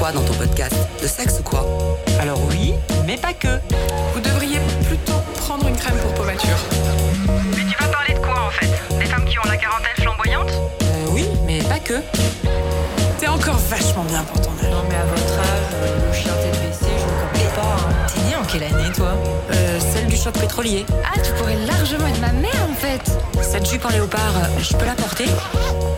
quoi dans ton podcast De sexe ou quoi Alors oui, mais pas que. Vous devriez plutôt prendre une crème pour peau mature. Mais tu vas parler de quoi en fait? Des femmes qui ont la quarantaine flamboyante? Euh, oui, mais pas que. T'es encore vachement bien pour ton âge. Non mais à votre âge, le chien tête baissée, je ne connais pas. hein. T'es né en quelle année toi? Choc pétrolier. Ah, tu pourrais largement être ma mère en fait. Cette jupe en léopard, euh, je peux la porter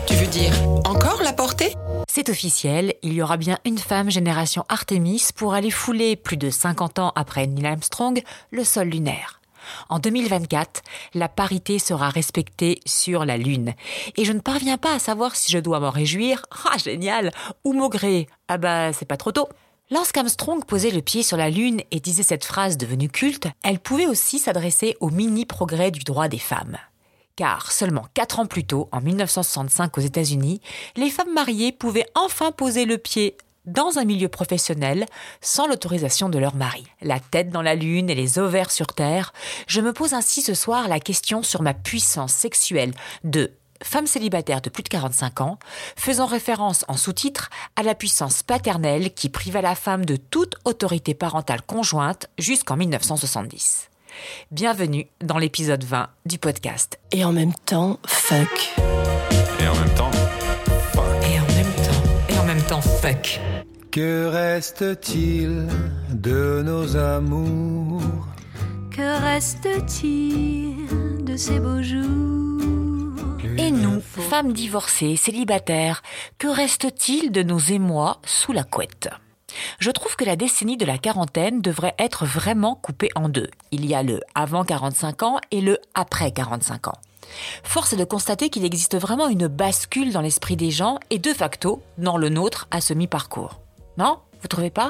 Tu veux dire encore la porter C'est officiel, il y aura bien une femme génération Artemis pour aller fouler plus de 50 ans après Neil Armstrong le sol lunaire. En 2024, la parité sera respectée sur la Lune. Et je ne parviens pas à savoir si je dois m'en réjouir, ah génial, ou maugrer, ah bah c'est pas trop tôt. Lorsqu'Armstrong posait le pied sur la Lune et disait cette phrase devenue culte, elle pouvait aussi s'adresser au mini progrès du droit des femmes. Car seulement quatre ans plus tôt, en 1965 aux États-Unis, les femmes mariées pouvaient enfin poser le pied dans un milieu professionnel sans l'autorisation de leur mari. La tête dans la lune et les ovaires sur terre, je me pose ainsi ce soir la question sur ma puissance sexuelle de femme célibataire de plus de 45 ans, faisant référence en sous-titre à la puissance paternelle qui priva la femme de toute autorité parentale conjointe jusqu'en 1970. Bienvenue dans l'épisode 20 du podcast. Et en même temps, fuck. Et en même temps, Et en même temps, et en même temps, fuck. Que reste-t-il de nos amours? Que reste-t-il de ces beaux jours? Et nous, femmes divorcées, célibataires, que reste-t-il de nos émois sous la couette? Je trouve que la décennie de la quarantaine devrait être vraiment coupée en deux. Il y a le avant 45 ans et le après 45 ans. Force est de constater qu'il existe vraiment une bascule dans l'esprit des gens et de facto dans le nôtre à ce mi-parcours. Non? Vous trouvez pas?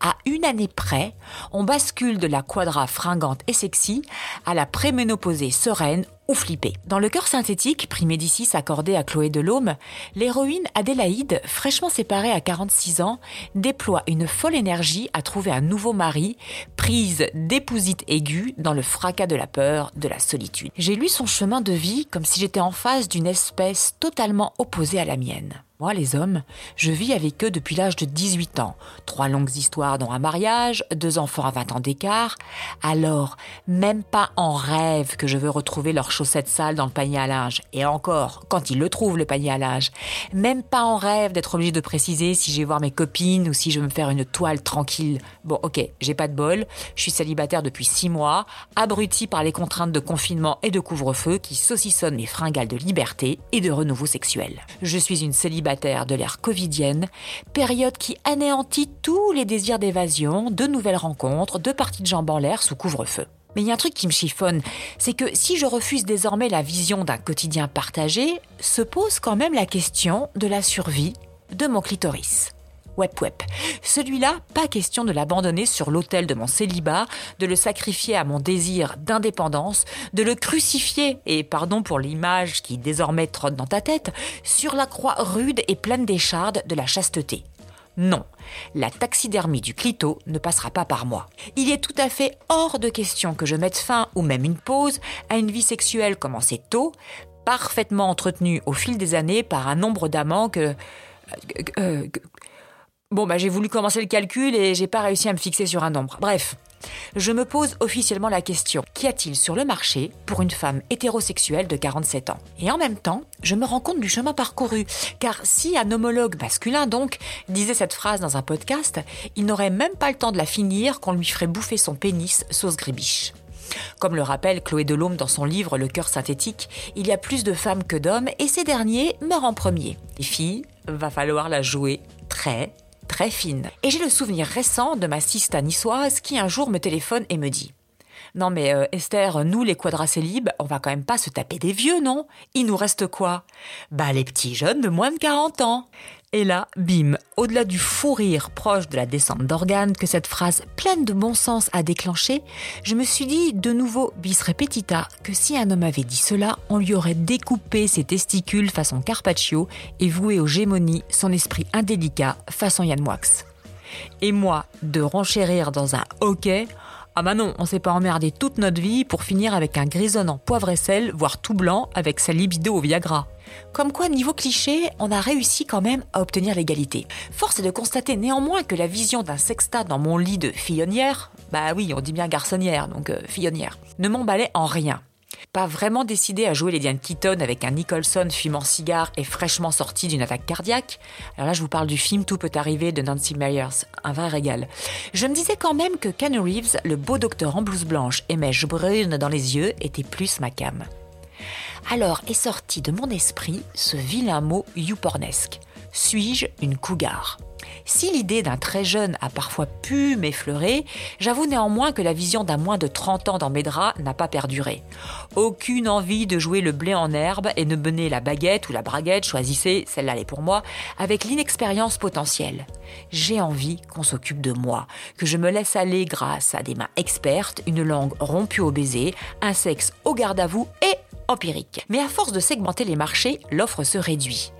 À une année près, on bascule de la quadra fringante et sexy à la préménopausée sereine ou flippée. Dans le cœur synthétique, prix Médicis accordé à Chloé Delhomme, l'héroïne Adélaïde, fraîchement séparée à 46 ans, déploie une folle énergie à trouver un nouveau mari, prise d'épousite aiguë dans le fracas de la peur, de la solitude. J'ai lu son chemin de vie comme si j'étais en face d'une espèce totalement opposée à la mienne. Moi, les hommes, je vis avec eux depuis l'âge de 18 ans. Trois longues histoires dont un mariage, deux enfants à 20 ans d'écart. Alors, même pas en rêve que je veux retrouver leurs chaussettes sales dans le panier à linge. Et encore, quand ils le trouvent, le panier à linge. Même pas en rêve d'être obligé de préciser si je vais voir mes copines ou si je veux me faire une toile tranquille. Bon, ok, j'ai pas de bol. Je suis célibataire depuis six mois, abruti par les contraintes de confinement et de couvre-feu qui saucissonnent mes fringales de liberté et de renouveau sexuel. Je suis une célibataire de l'ère covidienne, période qui anéantit tous les désirs d'évasion, de nouvelles rencontres, de parties de jambes en l'air sous couvre-feu. Mais il y a un truc qui me chiffonne, c'est que si je refuse désormais la vision d'un quotidien partagé, se pose quand même la question de la survie de mon clitoris. Wep wep. Celui-là, pas question de l'abandonner sur l'autel de mon célibat, de le sacrifier à mon désir d'indépendance, de le crucifier, et pardon pour l'image qui désormais trotte dans ta tête, sur la croix rude et pleine d'échardes de la chasteté. Non, la taxidermie du clito ne passera pas par moi. Il est tout à fait hors de question que je mette fin, ou même une pause, à une vie sexuelle commencée tôt, parfaitement entretenue au fil des années par un nombre d'amants que... Bon, bah, j'ai voulu commencer le calcul et j'ai pas réussi à me fixer sur un nombre. Bref. Je me pose officiellement la question qu'y a-t-il sur le marché pour une femme hétérosexuelle de 47 ans? Et en même temps, je me rends compte du chemin parcouru. Car si un homologue masculin, donc, disait cette phrase dans un podcast, il n'aurait même pas le temps de la finir qu'on lui ferait bouffer son pénis sauce grébiche. Comme le rappelle Chloé Delhomme dans son livre Le cœur synthétique, il y a plus de femmes que d'hommes et ces derniers meurent en premier. Les filles, va falloir la jouer très, Et j'ai le souvenir récent de ma sista niçoise qui un jour me téléphone et me dit non mais euh, Esther, nous les quadracélibes, on va quand même pas se taper des vieux, non? Il nous reste quoi? Bah les petits jeunes de moins de 40 ans. Et là, bim, au-delà du fou rire proche de la descente d'organes que cette phrase pleine de bon sens a déclenché, je me suis dit de nouveau bis repetita que si un homme avait dit cela, on lui aurait découpé ses testicules façon Carpaccio et voué aux gémonies son esprit indélicat façon Yann Moix. Et moi, de renchérir dans un hockey, Ah bah non, on s'est pas emmerdé toute notre vie pour finir avec un grisonnant poivre et sel, voire tout blanc, avec sa libido au Viagra. Comme quoi, niveau cliché, on a réussi quand même à obtenir l'égalité. Force est de constater néanmoins que la vision d'un sextat dans mon lit de fillonnière, bah oui, on dit bien garçonnière, donc euh, fillonnière, ne m'emballait en rien. Pas vraiment décidé à jouer les Diane Keaton avec un Nicholson fumant cigare et fraîchement sorti d'une attaque cardiaque. Alors là, je vous parle du film Tout peut arriver de Nancy Meyers, un vrai régal. Je me disais quand même que Ken Reeves, le beau docteur en blouse blanche et mèche brune dans les yeux, était plus ma cam. Alors est sorti de mon esprit ce vilain mot youpornesque. Suis-je une cougar? Si l'idée d'un très jeune a parfois pu m'effleurer, j'avoue néanmoins que la vision d'un moins de 30 ans dans mes draps n'a pas perduré. Aucune envie de jouer le blé en herbe et de mener la baguette ou la braguette, choisissez, celle-là est pour moi, avec l'inexpérience potentielle. J'ai envie qu'on s'occupe de moi, que je me laisse aller grâce à des mains expertes, une langue rompue au baiser, un sexe au garde à vous et empirique. Mais à force de segmenter les marchés, l'offre se réduit.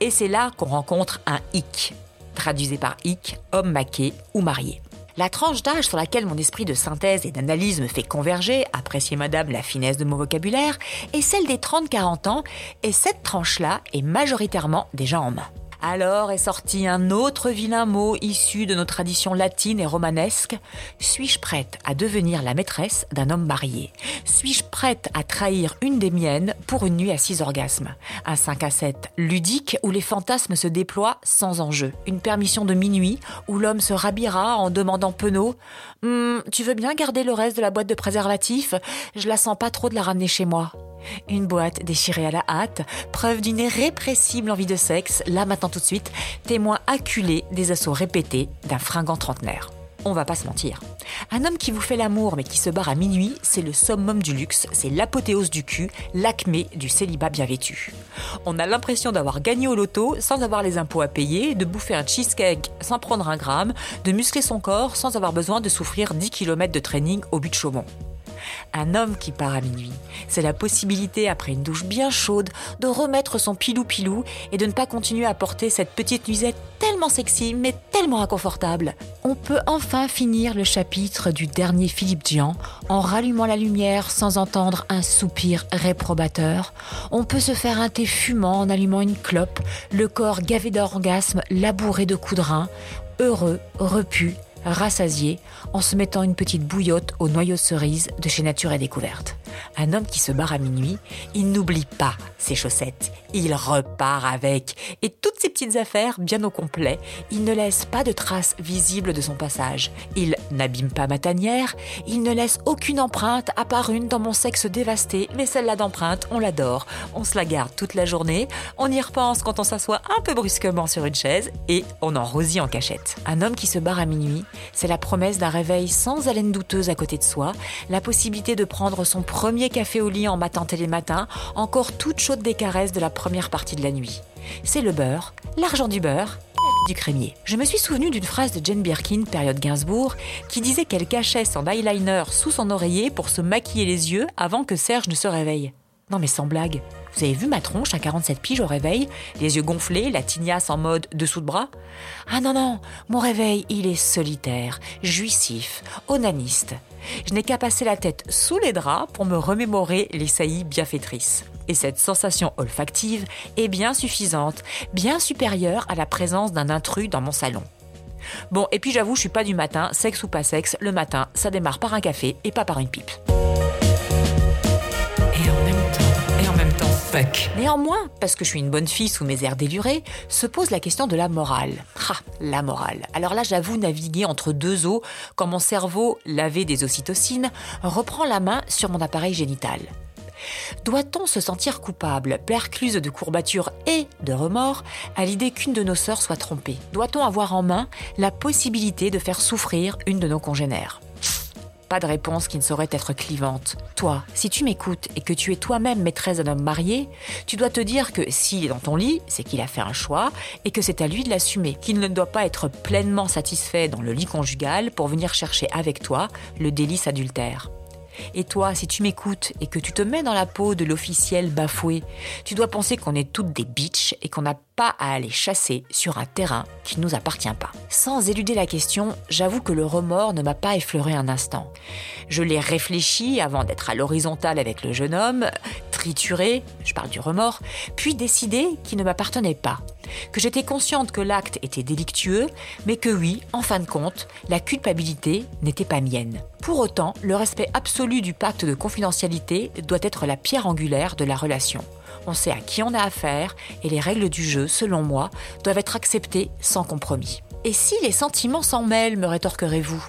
Et c'est là qu'on rencontre un hic, traduisé par hic, homme maqué ou marié. La tranche d'âge sur laquelle mon esprit de synthèse et d'analyse me fait converger, appréciez madame la finesse de mon vocabulaire, est celle des 30-40 ans, et cette tranche-là est majoritairement déjà en main. Alors est sorti un autre vilain mot issu de nos traditions latines et romanesques. Suis-je prête à devenir la maîtresse d'un homme marié? Suis-je prête à trahir une des miennes pour une nuit à six orgasmes? Un 5 à 7 ludique où les fantasmes se déploient sans enjeu. Une permission de minuit où l'homme se rhabillera en demandant penaud hum, Tu veux bien garder le reste de la boîte de préservatifs? Je la sens pas trop de la ramener chez moi. Une boîte déchirée à la hâte, preuve d'une irrépressible envie de sexe, là maintenant tout de suite, témoin acculé des assauts répétés d'un fringant trentenaire. On va pas se mentir. Un homme qui vous fait l'amour mais qui se barre à minuit, c'est le summum du luxe, c'est l'apothéose du cul, l'acmé du célibat bien vêtu. On a l'impression d'avoir gagné au loto sans avoir les impôts à payer, de bouffer un cheesecake sans prendre un gramme, de muscler son corps sans avoir besoin de souffrir 10 km de training au but de Chaumont. Un homme qui part à minuit, c'est la possibilité, après une douche bien chaude, de remettre son pilou-pilou et de ne pas continuer à porter cette petite nuisette tellement sexy mais tellement inconfortable. On peut enfin finir le chapitre du dernier Philippe Dian en rallumant la lumière sans entendre un soupir réprobateur. On peut se faire un thé fumant en allumant une clope, le corps gavé d'orgasme, labouré de coups de heureux, repu, rassasié, en se mettant une petite bouillotte au noyau de cerise de chez Nature et Découverte. Un homme qui se barre à minuit, il n'oublie pas ses chaussettes, il repart avec, et toutes ses petites affaires bien au complet, il ne laisse pas de traces visibles de son passage. Il n'abîme pas ma tanière, il ne laisse aucune empreinte, à part une dans mon sexe dévasté, mais celle-là d'empreinte, on l'adore, on se la garde toute la journée, on y repense quand on s'assoit un peu brusquement sur une chaise, et on en rosit en cachette. Un homme qui se barre à minuit, c'est la promesse d'un réveil sans haleine douteuse à côté de soi, la possibilité de prendre son premier café au lit en matin matins, encore toute chaude des caresses de la première partie de la nuit. C'est le beurre, l'argent du beurre, du crémier. Je me suis souvenu d'une phrase de Jane Birkin, période Gainsbourg, qui disait qu'elle cachait son eyeliner sous son oreiller pour se maquiller les yeux avant que Serge ne se réveille. Non mais sans blague. Vous avez vu ma tronche à 47 piges au réveil? Les yeux gonflés, la tignasse en mode dessous de bras? Ah non, non, mon réveil, il est solitaire, jouissif, onaniste. Je n'ai qu'à passer la tête sous les draps pour me remémorer les saillies bienfaitrices. Et cette sensation olfactive est bien suffisante, bien supérieure à la présence d'un intrus dans mon salon. Bon, et puis j'avoue, je suis pas du matin, sexe ou pas sexe, le matin, ça démarre par un café et pas par une pipe. Et Néanmoins, parce que je suis une bonne fille sous mes airs délurés, se pose la question de la morale. Ah, la morale. Alors là, j'avoue naviguer entre deux eaux quand mon cerveau, lavé des ocytocines, reprend la main sur mon appareil génital. Doit-on se sentir coupable, percluse de courbatures et de remords, à l'idée qu'une de nos sœurs soit trompée? Doit-on avoir en main la possibilité de faire souffrir une de nos congénères? De réponse qui ne saurait être clivante. Toi, si tu m'écoutes et que tu es toi-même maîtresse d'un homme marié, tu dois te dire que s'il est dans ton lit, c'est qu'il a fait un choix et que c'est à lui de l'assumer, qu'il ne doit pas être pleinement satisfait dans le lit conjugal pour venir chercher avec toi le délice adultère. Et toi, si tu m'écoutes et que tu te mets dans la peau de l'officiel bafoué, tu dois penser qu'on est toutes des bitches et qu'on n'a pas à aller chasser sur un terrain qui ne nous appartient pas. Sans éluder la question, j'avoue que le remords ne m'a pas effleuré un instant. Je l'ai réfléchi avant d'être à l'horizontale avec le jeune homme, je parle du remords, puis décidé qu'il ne m'appartenait pas. Que j'étais consciente que l'acte était délictueux, mais que oui, en fin de compte, la culpabilité n'était pas mienne. Pour autant, le respect absolu du pacte de confidentialité doit être la pierre angulaire de la relation. On sait à qui on a affaire et les règles du jeu, selon moi, doivent être acceptées sans compromis. Et si les sentiments s'en mêlent, me rétorquerez-vous?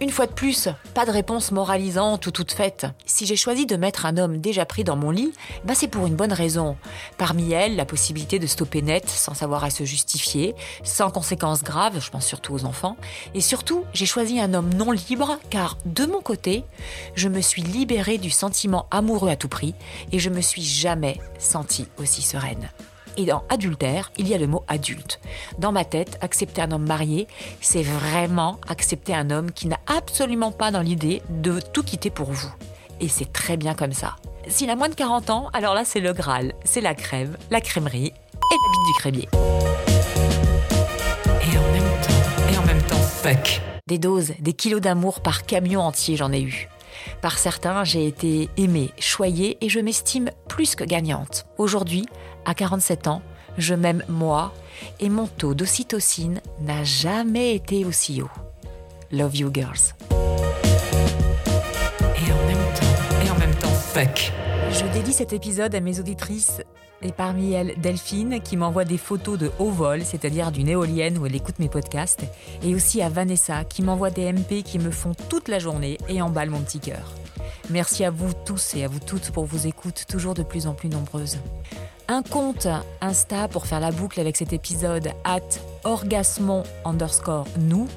Une fois de plus, pas de réponse moralisante ou toute faite. Si j'ai choisi de mettre un homme déjà pris dans mon lit, bah c'est pour une bonne raison. Parmi elles, la possibilité de stopper net sans savoir à se justifier, sans conséquences graves, je pense surtout aux enfants. Et surtout, j'ai choisi un homme non libre car, de mon côté, je me suis libérée du sentiment amoureux à tout prix et je me suis jamais sentie aussi sereine. Et dans adultère, il y a le mot adulte. Dans ma tête, accepter un homme marié, c'est vraiment accepter un homme qui n'a absolument pas dans l'idée de tout quitter pour vous. Et c'est très bien comme ça. S'il a moins de 40 ans, alors là c'est le Graal, c'est la crème, la crèmerie et la bite du crémier. Et en même temps, et en même temps, fuck. Des doses, des kilos d'amour par camion entier j'en ai eu. Par certains, j'ai été aimée, choyée et je m'estime plus que gagnante. Aujourd'hui, à 47 ans, je m'aime moi et mon taux d'ocytocine n'a jamais été aussi haut. Love you girls. Et en même temps, et en même temps, fuck. Je dédie cet épisode à mes auditrices et parmi elles Delphine qui m'envoie des photos de haut vol, c'est-à-dire d'une éolienne où elle écoute mes podcasts, et aussi à Vanessa qui m'envoie des MP qui me font toute la journée et emballent mon petit cœur. Merci à vous tous et à vous toutes pour vos écoutes toujours de plus en plus nombreuses. Un compte Insta pour faire la boucle avec cet épisode, at orgasmon underscore nous.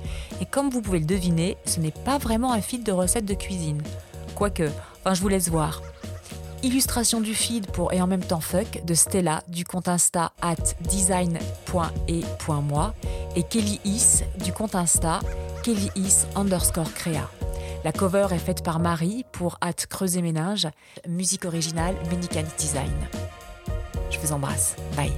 Et comme vous pouvez le deviner, ce n'est pas vraiment un feed de recettes de cuisine. Quoique, enfin je vous laisse voir. Illustration du feed pour Et en même temps fuck de Stella du compte Insta at design.e.moi et Kelly Is du compte Insta Kelly Is underscore créa. La cover est faite par Marie pour at Creuser Ménage, musique originale Ménicanic Design. Je vous embrasse. Bye.